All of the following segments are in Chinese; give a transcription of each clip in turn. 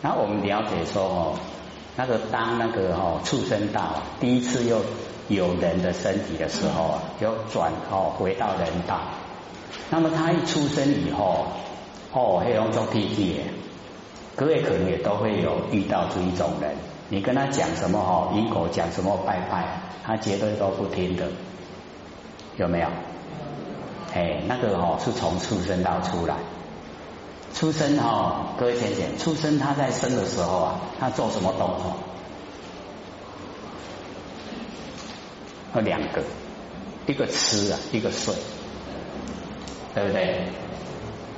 那我们了解说哦，那个当那个哦畜生道第一次又有人的身体的时候啊，就转哦回到人道。那么他一出生以后，哦，黑龙做屁屁，各位可能也都会有遇到这一种人。你跟他讲什么哦，因果讲什么拜拜，他绝对都不听的，有没有？哎，那个哦是从出生到出来，出生哈，各位想想，出生他在生的时候啊，他做什么动作？有两个，一个吃啊，一个睡，对不对？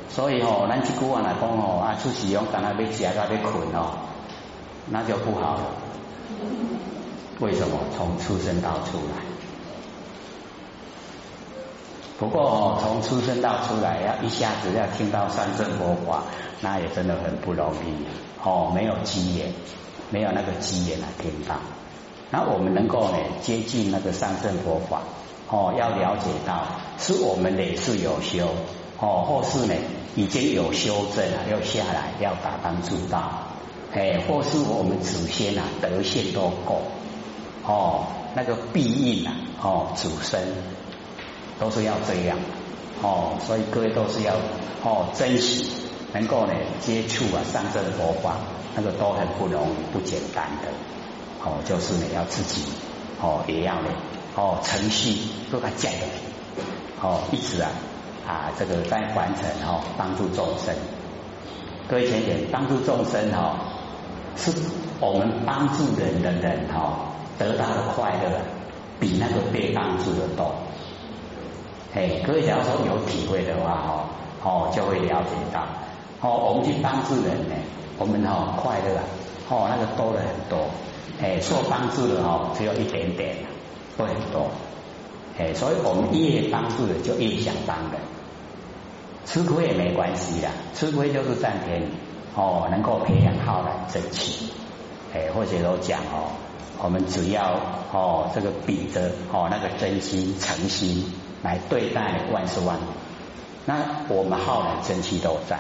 所以哦，咱去古话来讲哦，啊，出使用干那要食到被捆哦，那就不好。为什么？从出生到出来。不过哦，从出生到出来，要一下子要听到三圣佛法，那也真的很不容易哦。没有机缘，没有那个机缘来听到。那我们能够呢接近那个三圣佛法哦，要了解到是我们也是有修哦，或是呢已经有修正了，要下来要打当助道，哎，或是我们祖先啊德性都够哦，那个必应啊哦祖生。都是要这样哦，所以各位都是要哦珍惜，能够呢接触啊上圣佛法，那个都很不容易、不简单的哦，就是呢要自己哦也要呢哦程序都它讲哦一直啊啊这个在完成哦帮助众生，各位请点帮助众生哈是我们帮助人的人哈得到的快乐比那个被帮助的多。哎，各位假如说有体会的话，哦，哦，就会了解到，哦，我们去帮助人呢，我们哦快乐啊，哦，那个多了很多，哎，受帮助的哦只有一点点，不很多，哎，所以我们越帮助的就越想帮人，吃亏也没关系啦，吃亏就是占便宜，哦，能够培养浩然正气，哎，或者都讲哦，我们只要哦这个比着哦那个真心诚心。来对待万事万物，那我们浩然正气都在，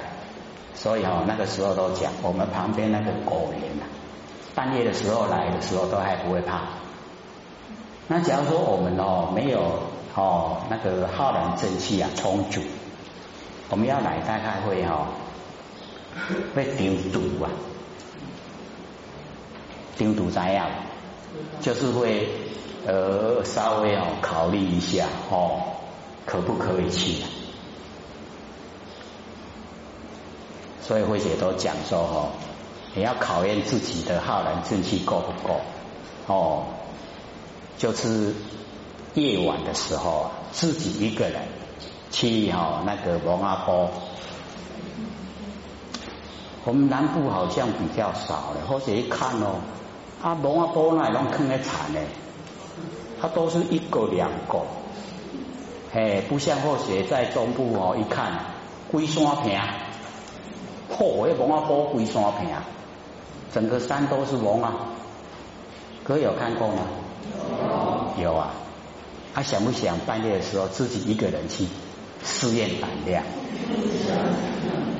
所以哦，那个时候都讲，我们旁边那个狗年呐，半夜的时候来的时候都还不会怕。那假如说我们哦没有哦那个浩然正气啊充足，我们要来大概会哦会丢毒啊，丢毒怎样？就是会。呃，稍微哦考虑一下哦，可不可以去？所以慧姐都讲说哦，你要考验自己的浩然正气够不够哦。就是夜晚的时候啊，自己一个人去哈那个龙阿波，我们南部好像比较少了，或者一看哦，啊龙阿波那拢坑在惨嘞。它都是一个两个，嘿，不像或许在中部哦，一看龟山坪，嚯，那龙啊坡龟山坪，整个山都是龙啊，哥有看过吗？有，啊，他想不想半夜的时候自己一个人去试验胆量？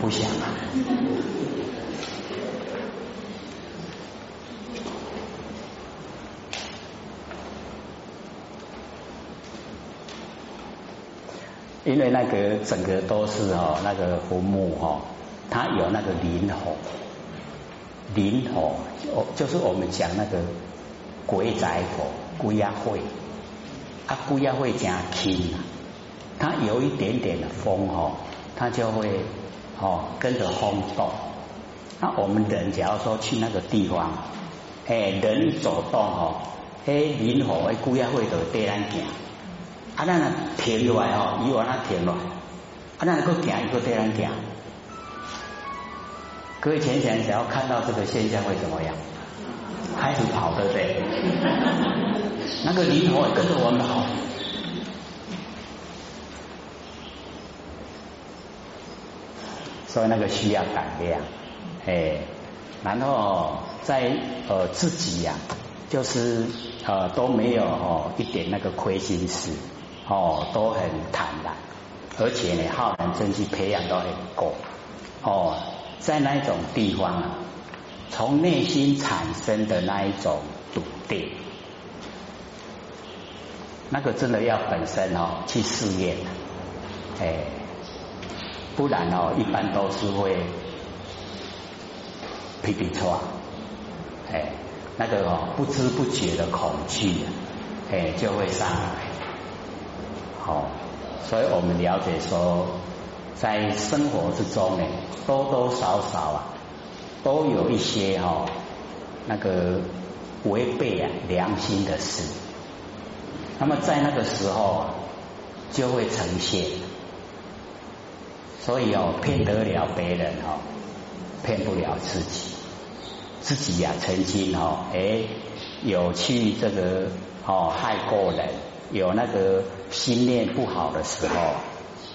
不想啊。因为那个整个都是哦，那个坟墓哈，它有那个灵火，灵火哦，就是我们讲那个鬼仔火、鬼压会，啊鬼压会加轻，它有一点点的风哈，它就会哦跟着风动。那我们人假如说去那个地方，哎，人走动哦，哎灵火哎鬼压会就带咱行。啊，咱啊停落来哦，伊往那停落，啊，咱个行一个对人行。各位想想，想要看到这个现象会怎么样？开始跑，对不对？那个灵活跟着我们跑，所以那个需要胆量，哎，然后在呃自己呀，就是呃都没有哦一点那个亏心事。哦，都很坦然，而且呢，浩然正气培养都很够。哦，在那种地方啊，从内心产生的那一种笃定，那个真的要本身哦去试验，哎，不然哦一般都是会皮皮错，哎，那个哦不知不觉的恐惧，哎就会上来，哦，所以我们了解说，在生活之中呢，多多少少啊。都有一些哈那个违背啊良心的事，那么在那个时候就会呈现，所以哦骗得了别人哦，骗不了自己，自己呀曾经哦哎有去这个哦害过人，有那个心念不好的时候，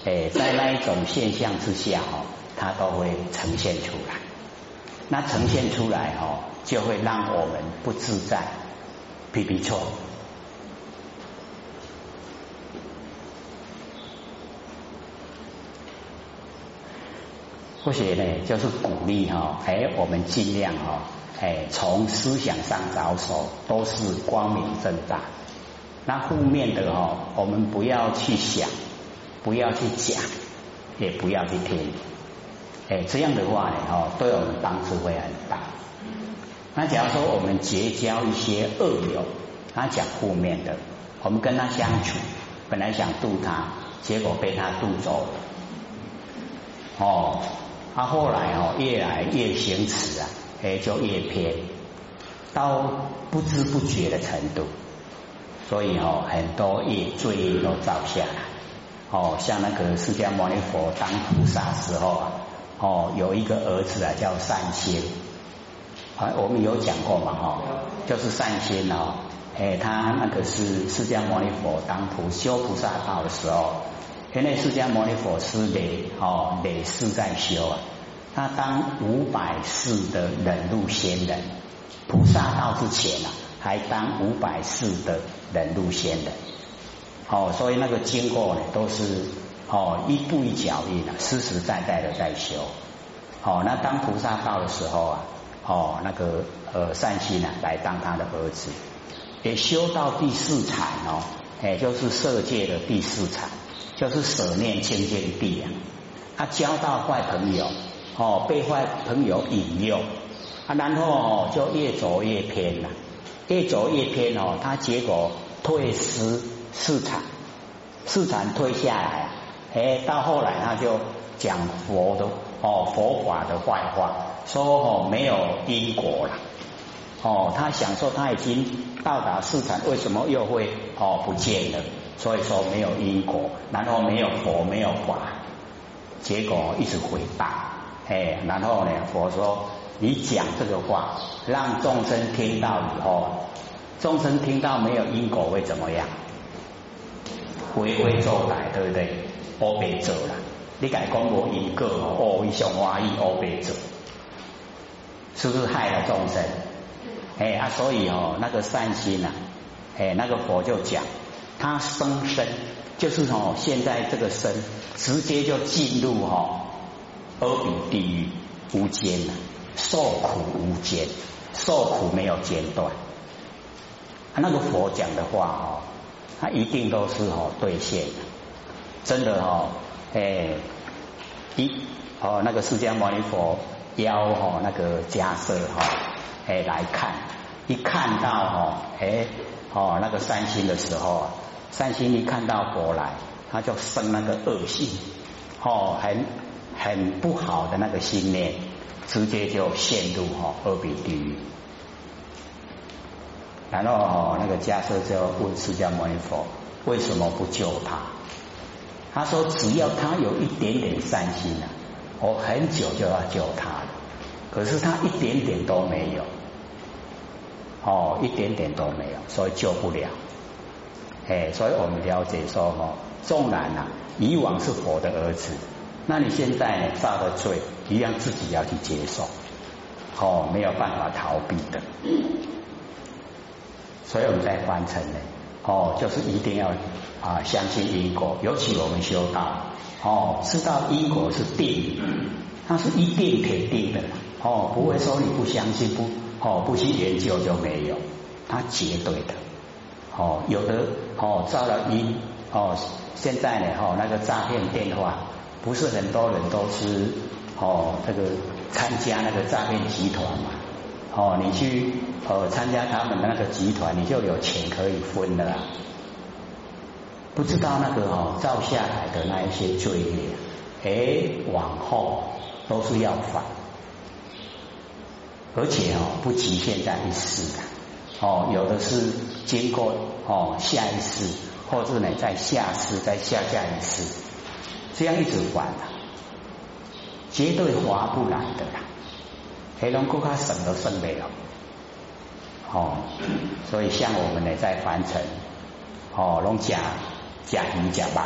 哎在那一种现象之下哦，它都会呈现出来。那呈现出来哦，就会让我们不自在，皮皮错。或许呢，就是鼓励哈，哎，我们尽量哈，哎，从思想上着手，都是光明正大。那负面的哦，我们不要去想，不要去讲，也不要去听。哎，这样的话呢，哦，对我们帮助会很大。那假如说我们结交一些恶友，他讲负面的，我们跟他相处，本来想渡他，结果被他渡走了。哦，他后来哦，越来越行持啊，哎，就越偏，到不知不觉的程度。所以哦，很多业罪业都造下来。哦，像那个释迦牟尼佛当菩萨时候啊。哦，有一个儿子啊，叫善心，啊，我们有讲过嘛，哈，就是善心哦，哎，他那个是释迦牟尼佛当菩修菩萨道的时候，因为释迦牟尼佛是累哦累世在修啊，他当五百世的忍辱仙人，菩萨道之前啊，还当五百世的忍辱仙的，哦，所以那个经过呢，都是。哦，一步一脚印啊，实实在在的在修。哦，那当菩萨道的时候啊，哦，那个呃善心呢，来当他的儿子，也修到第四禅哦，也就是色界的第四禅，就是舍念清净地啊。他交到坏朋友，哦，被坏朋友引诱，啊，然后就越走越偏了，越走越偏哦，他结果退失市场，市场退下来。哎，到后来他就讲佛的哦佛法的坏话，说哦没有因果了，哦他想说他已经到达市场，为什么又会哦不见了？所以说没有因果，然后没有佛没有法，结果一直回答，哎，然后呢佛说你讲这个话，让众生听到以后，众生听到没有因果会怎么样？回归周来，对不对？我别做了，你敢讲我因果哦，伊上欢喜乌白做，是不是害了众生？哎啊，所以哦，那个善心呐，哎，那个佛就讲，他生身就是哦，现在这个身直接就进入哦阿鼻地狱无间了，受苦无间，受苦没有间断。那个佛讲的话哦，他一定都是哦兑现的。真的哦，哎，一哦那个释迦牟尼佛邀哦那个迦舍哈哎来看，一看到哦哎哦那个三星的时候，三星一看到佛来，他就生那个恶心，哦很很不好的那个心念，直接就陷入哈二比地狱。然后那个迦舍就问释迦牟尼佛为什么不救他？他说：“只要他有一点点善心啊，我很久就要救他了。可是他一点点都没有，哦，一点点都没有，所以救不了。哎，所以我们了解说，哦，纵然呐，以往是佛的儿子，那你现在呢犯了罪，一样自己要去接受，哦，没有办法逃避的。所以我们在完成呢。”哦，就是一定要啊相信因果，尤其我们修道哦，知道因果是定，它是一定肯定的，哦，不会说你不相信不哦不去研究就没有，它绝对的哦，有的哦造了因哦，现在呢哦那个诈骗电话，不是很多人都是哦这个参加那个诈骗集团嘛。哦，你去呃参加他们的那个集团，你就有钱可以分的啦。不知道那个哦造下来的那一些罪孽，哎，往后都是要还，而且哦不局限在一世的。哦，有的是经过哦下一世，或者呢在下世在下下一世，这样一直还的，绝对划不来的啦，黑龙江卡省都省不了，哦，所以像我们呢在凡尘哦龙甲。食鱼假肉，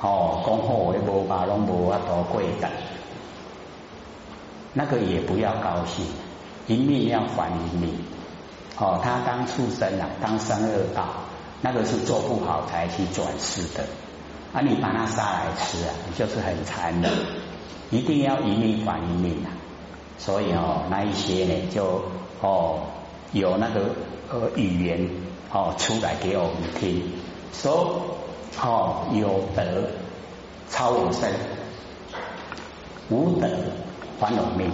哦，讲好话无吧，拢无法度过的，那个也不要高兴，一命要还一命，哦，他当畜生啊，当三恶道，那个是做不好才去转世的，啊，你把他杀来吃啊，就是很残忍，一定要一命还一命啊，所以哦，那一些呢，就哦有那个呃语言哦出来给我们听，说。哦，有德超有生，无德还有命。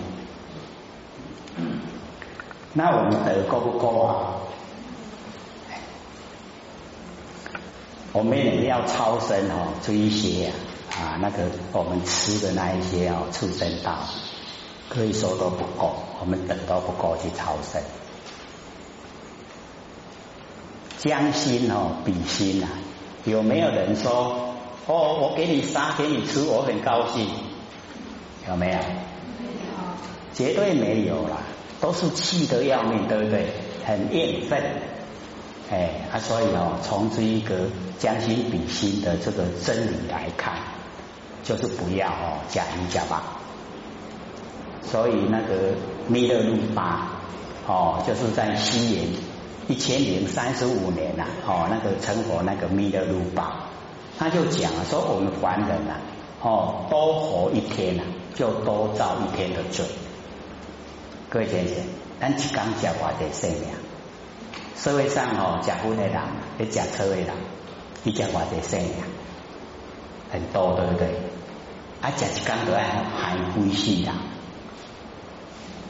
那我们德够不够啊？我们也要超生哦，这一些啊，那个我们吃的那一些哦，畜生道，可以说都不够，我们等都不够去超生。将心哦，比心啊。有没有人说哦，我给你杀给你吃，我很高兴？有没有？绝对没有啦，都是气得要命，对不对？很厌愤，哎，啊，所以哦，从这一个将心比心的这个真理来看，就是不要哦假一假吧。所以那个弥勒路巴哦，就是在西元。一千零三十五年呐，哦，那个成佛那个弥勒如宝，他就讲说我们凡人呐，哦，多活一天呐，就多造一天的罪。各位先生，咱一刚讲话的生命，社会上哦，结婚的人，也驾车的人，你讲话的生命很多，对不对？啊，讲一刚都要含灰息的，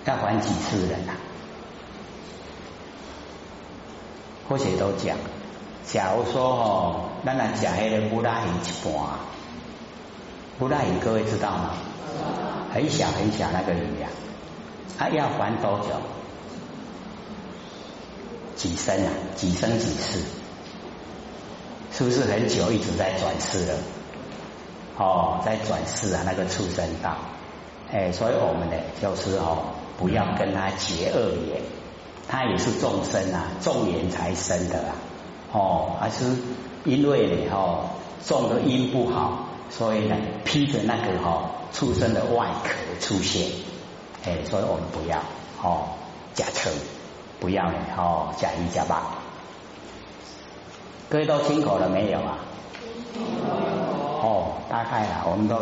要还几次人呐？或许都讲，假如说哦，咱来吃黑的布拉鱼一半，布拉鱼各位知道吗？很小很小那个鱼呀，它要还多久？几生啊？几生几世？是不是很久一直在转世了？哦，在转世啊，那个畜生道。哎，所以我们呢，就是哦，不要跟他结恶缘。他也是众生啊，众缘才生的啊，哦，还是因为呢，哦，种的因不好，所以呢，披着那个哈畜生的外壳出现，哎，所以我们不要哦假称，不要呢，哦假一假八，各位都清楚了没有啊？哦，大概啊，我们都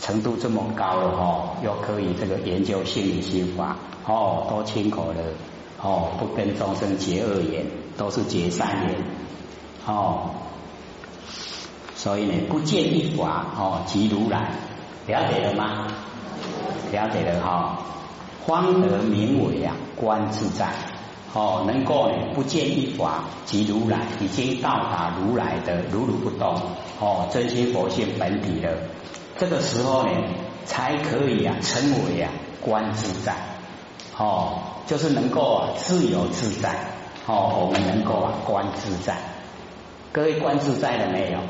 程度这么高了哦，又可以这个研究心理心法，哦，都清楚了。哦，不跟众生结恶缘，都是结善缘。哦，所以呢，不见一法哦，即如来，了解了吗？了解了哈，方得名为啊，观自在。哦，能够呢，不见一法即如来，已经到达如来的如如不动哦，真心佛性本体了。这个时候呢，才可以啊，称为啊，观自在。哦。就是能够啊自由自在，哦，我们能够啊观自在。各位观自在了没有？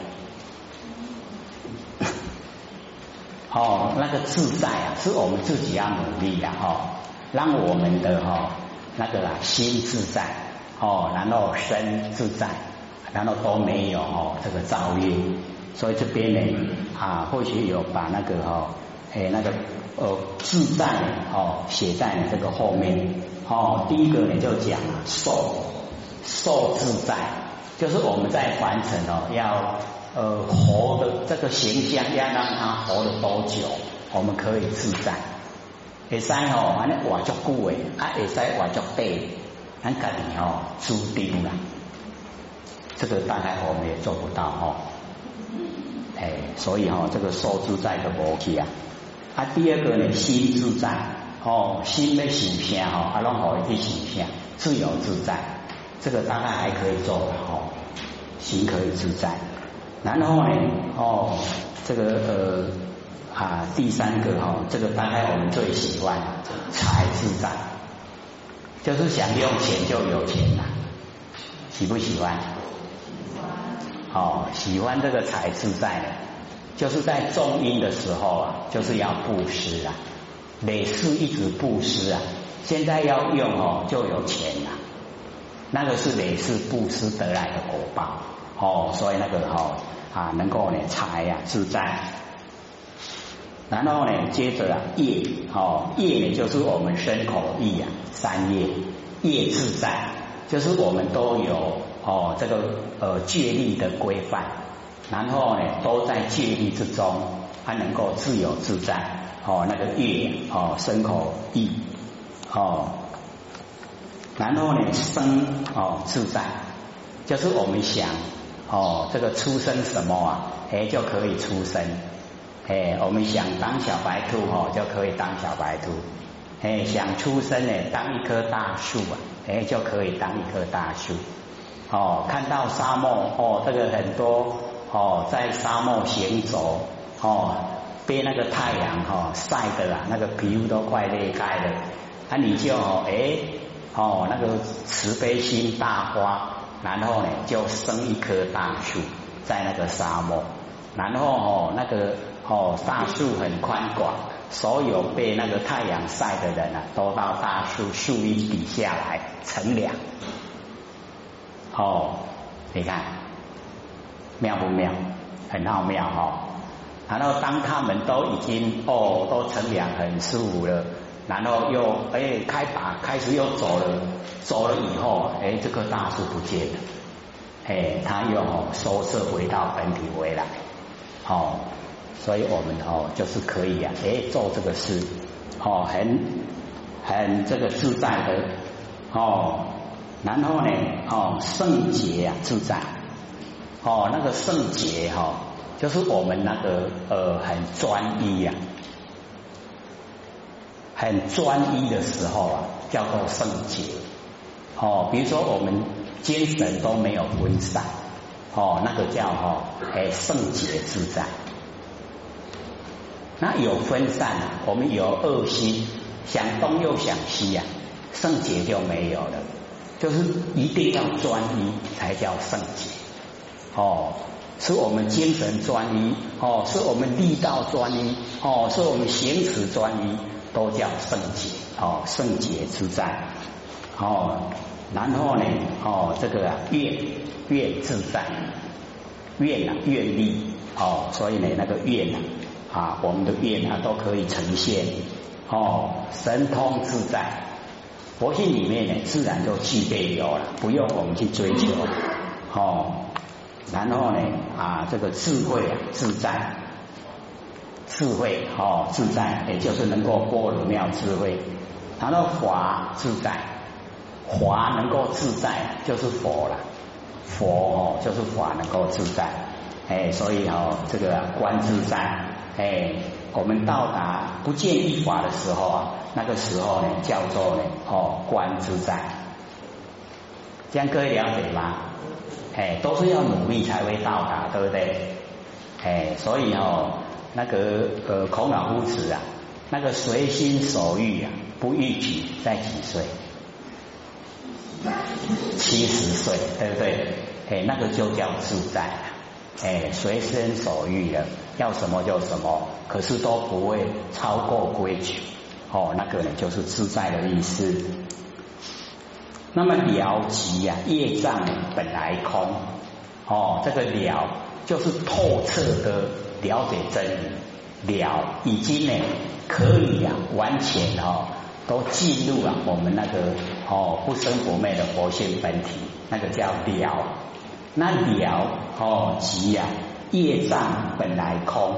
哦，那个自在啊，是我们自己要努力的哦，让我们的哈那个啊心自在，哦，然后身自在，然后都没有哦这个造业。所以这边呢啊，或许有把那个哈哎那个。呃，自在哦，写在这个后面哦。第一个呢，就讲受受自在，就是我们在凡尘哦，要呃活的这个形象，要让它活了多久，我们可以自在会使吼，安尼活足久诶，啊会使活足短，咱家己吼注定啦。这个大概我们也做不到吼。哎，所以哦，这个受自在的无去啊。啊，第二个呢，心自在哦，心的形象哈，啊，拢好一个形象，自由自在，这个大概还可以做的哈，心可以自在。然后呢，哦，这个呃啊，第三个哈，这个大概我们最喜欢财自在，就是想用钱就有钱了，喜不喜欢？哦，喜欢这个财自在，就是在中阴的时候啊，就是要布施啊，每世一直布施啊，现在要用哦就有钱了，那个是每世布施得来的果报哦，所以那个哈啊能够呢财呀自在，然后呢接着啊业哦业呢就是我们身口意啊三业业自在，就是我们都有。哦，这个呃戒律的规范，然后呢都在戒律之中，它能够自由自在。哦，那个业哦身口意哦，然后呢生哦自在，就是我们想哦这个出生什么啊，哎就可以出生。哎，我们想当小白兔哦就可以当小白兔。哎，想出生呢当一棵大树啊，哎就可以当一棵大树。哦，看到沙漠哦，这个很多哦，在沙漠行走哦，被那个太阳哈晒的啦，那个皮肤都快裂开了，那你就哎哦那个慈悲心大发，然后呢就生一棵大树在那个沙漠，然后哦那个哦大树很宽广，所有被那个太阳晒的人啊，都到大树树荫底下来乘凉。哦，你看妙不妙？很奥妙哈。然后当他们都已经哦都乘凉很舒服了，然后又哎开拔开始又走了，走了以后哎这棵大树不见了，哎他又收摄回到本体回来，哦，所以我们哦就是可以啊哎做这个事，哦很很这个自在的哦。然后呢，哦，圣洁啊，自在，哦，那个圣洁哈，就是我们那个呃很专一呀，很专一的时候啊，叫做圣洁。哦，比如说我们精神都没有分散，哦，那个叫哈，哎，圣洁自在。那有分散，我们有恶心，想东又想西呀，圣洁就没有了。就是一定要专一才叫圣洁哦，是我们精神专一哦，是我们力道专一哦，是我们行持专一，都叫圣洁哦，圣洁自在哦。然后呢哦，这个啊愿愿自在，愿啊愿力哦，所以呢那个愿啊啊，我们的愿啊都可以呈现哦，神通自在。佛性里面呢，自然就具备有了，不用我们去追求。哦，然后呢，啊，这个智慧啊，自在，智慧哦，自在，也就是能够波罗妙智慧。谈到法自在，法能够自在，就是佛了。佛哦，就是法能够自在。哎，所以哦，这个观自在，哎。我们到达不见一法的时候啊，那个时候呢，叫做呢哦观自在，这样各位了解吗？哎，都是要努力才会到达，对不对？哎，所以哦，那个呃孔老夫子啊，那个随心所欲啊，不逾矩，在几岁？七十岁，对不对？哎，那个就叫自在。哎，随心所欲的，要什么就什么，可是都不会超过规矩。哦，那个呢就是自在的意思。那么了即呀，业障本来空。哦，这个了就是透彻的了解真理，了已经呢可以呀完全哦都进入了我们那个哦不生不灭的佛性本体，那个叫了。那了哦，即呀，业障本来空，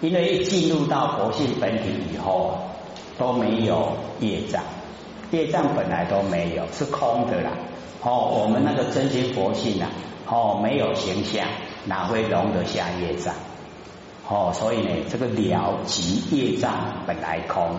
因为一进入到佛性本体以后，都没有业障，业障本来都没有，是空的啦。哦，我们那个真心佛性啊，哦，没有形象，哪会容得下业障？哦，所以呢，这个了即业障本来空，